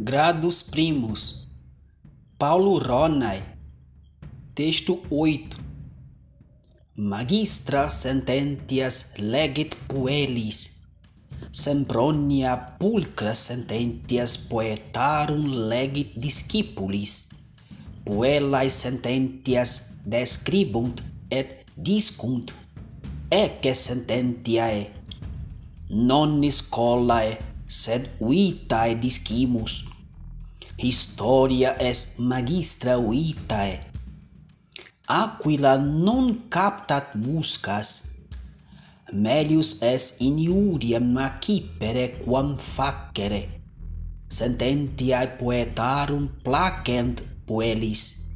Grados Primos, Paulo Ronai. texto 8. Magistra sententias legit puelis, sempronia pulcra sententias poetarum legit discipulis, puellae sententias describunt et discunt, ecce sententiae, non scolae, sed vitae discimus, historia est magistra vitae. Aquila non captat muscas, melius est in macipere quam facere, sententiae poetarum placent puelis.